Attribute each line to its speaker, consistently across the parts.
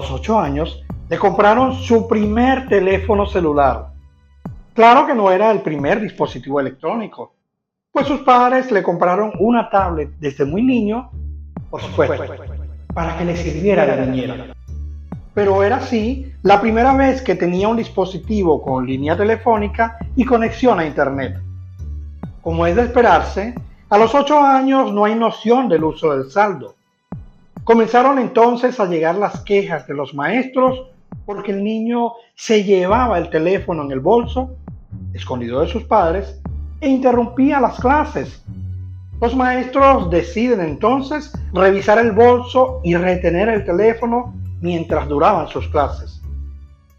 Speaker 1: Los ocho años le compraron su primer teléfono celular. Claro que no era el primer dispositivo electrónico, pues sus padres le compraron una tablet desde muy niño, por supuesto, para que le sirviera de niñera. Pero era así la primera vez que tenía un dispositivo con línea telefónica y conexión a Internet. Como es de esperarse, a los 8 años no hay noción del uso del saldo. Comenzaron entonces a llegar las quejas de los maestros porque el niño se llevaba el teléfono en el bolso, escondido de sus padres, e interrumpía las clases. Los maestros deciden entonces revisar el bolso y retener el teléfono mientras duraban sus clases.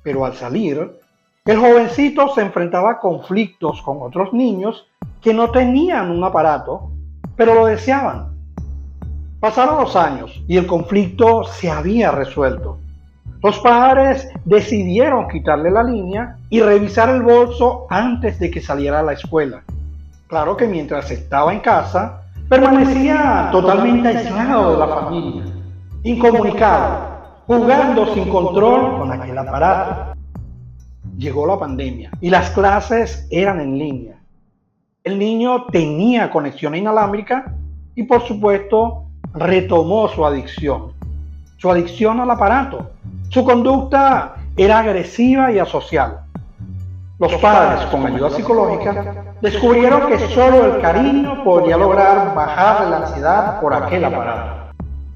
Speaker 1: Pero al salir, el jovencito se enfrentaba a conflictos con otros niños que no tenían un aparato, pero lo deseaban. Pasaron los años y el conflicto se había resuelto. Los padres decidieron quitarle la línea y revisar el bolso antes de que saliera a la escuela. Claro que mientras estaba en casa, permanecía totalmente aislado de la familia, incomunicado, jugando sin control con aquel aparato. Llegó la pandemia y las clases eran en línea. El niño tenía conexión inalámbrica y por supuesto retomó su adicción, su adicción al aparato. Su conducta era agresiva y asocial. Los padres, con ayuda psicológica, descubrieron que solo el cariño podía lograr bajar la ansiedad por aquel aparato.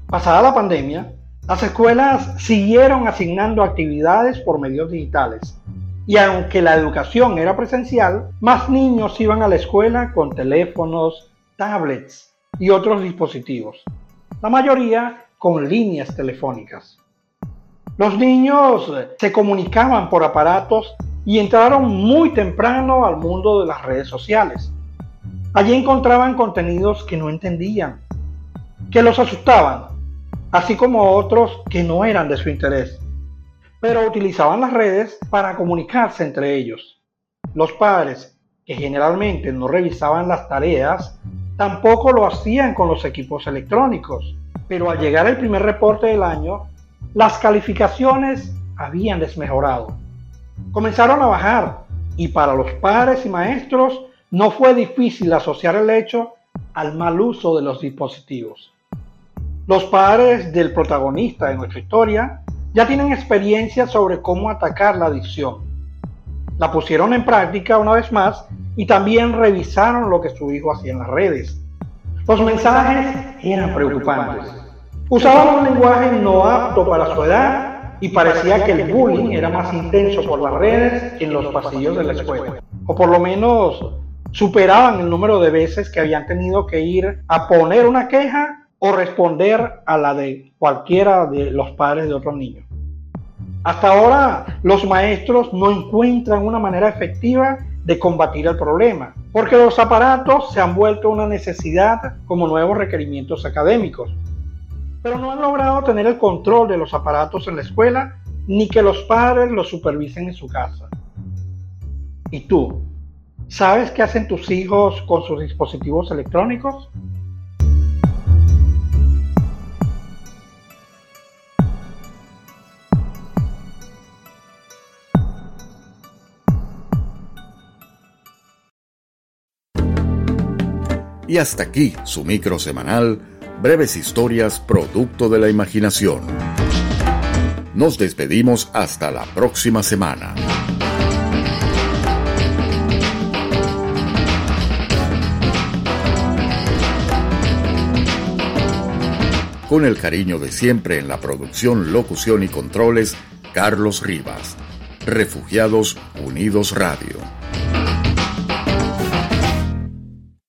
Speaker 1: Pasada la pandemia, las escuelas siguieron asignando actividades por medios digitales. Y aunque la educación era presencial, más niños iban a la escuela con teléfonos, tablets y otros dispositivos. La mayoría con líneas telefónicas. Los niños se comunicaban por aparatos y entraron muy temprano al mundo de las redes sociales. Allí encontraban contenidos que no entendían, que los asustaban, así como otros que no eran de su interés, pero utilizaban las redes para comunicarse entre ellos. Los padres, que generalmente no revisaban las tareas, tampoco lo hacían con los equipos electrónicos, pero al llegar el primer reporte del año, las calificaciones habían desmejorado comenzaron a bajar y para los padres y maestros no fue difícil asociar el hecho al mal uso de los dispositivos. Los padres del protagonista de nuestra historia ya tienen experiencia sobre cómo atacar la adicción. La pusieron en práctica una vez más y también revisaron lo que su hijo hacía en las redes. Los mensajes eran preocupantes. Usaban un lenguaje no apto para su edad y parecía que el bullying era más intenso por las redes que en los pasillos de la escuela. O por lo menos superaban el número de veces que habían tenido que ir a poner una queja o responder a la de cualquiera de los padres de otros niños. Hasta ahora los maestros no encuentran una manera efectiva de combatir el problema, porque los aparatos se han vuelto una necesidad como nuevos requerimientos académicos pero no han logrado tener el control de los aparatos en la escuela ni que los padres los supervisen en su casa. ¿Y tú? ¿Sabes qué hacen tus hijos con sus dispositivos electrónicos?
Speaker 2: Y hasta aquí su micro semanal breves historias producto de la imaginación. Nos despedimos hasta la próxima semana. Con el cariño de siempre en la producción, locución y controles, Carlos Rivas. Refugiados Unidos Radio.